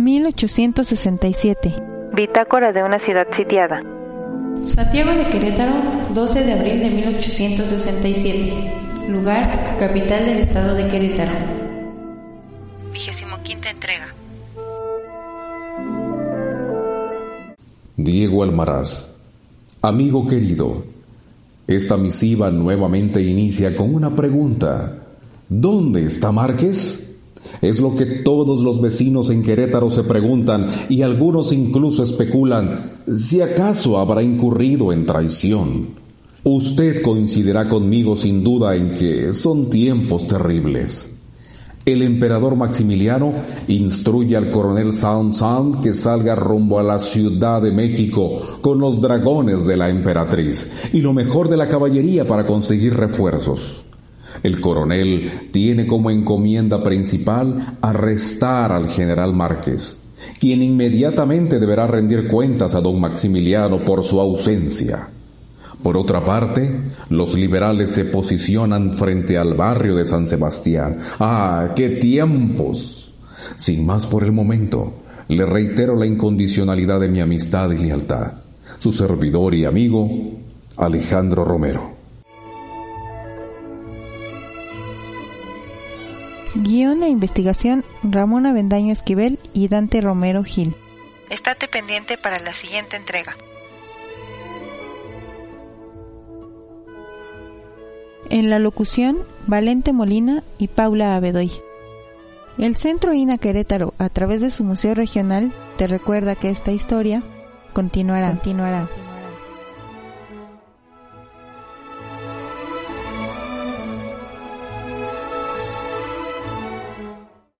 1867. Bitácora de una ciudad sitiada. Santiago de Querétaro, 12 de abril de 1867. Lugar, capital del estado de Querétaro. Vigésimo quinta entrega. Diego Almaraz. Amigo querido, esta misiva nuevamente inicia con una pregunta. ¿Dónde está Márquez? Es lo que todos los vecinos en Querétaro se preguntan y algunos incluso especulan si acaso habrá incurrido en traición. Usted coincidirá conmigo sin duda en que son tiempos terribles. El emperador Maximiliano instruye al coronel Sound Sound que salga rumbo a la Ciudad de México con los dragones de la emperatriz y lo mejor de la caballería para conseguir refuerzos. El coronel tiene como encomienda principal arrestar al general Márquez, quien inmediatamente deberá rendir cuentas a don Maximiliano por su ausencia. Por otra parte, los liberales se posicionan frente al barrio de San Sebastián. ¡Ah, qué tiempos! Sin más por el momento, le reitero la incondicionalidad de mi amistad y lealtad. Su servidor y amigo, Alejandro Romero. Guión e investigación Ramón Avendaño Esquivel y Dante Romero Gil. Estate pendiente para la siguiente entrega. En la locución, Valente Molina y Paula Abedoy. El Centro INA Querétaro, a través de su Museo Regional, te recuerda que esta historia continuará. continuará.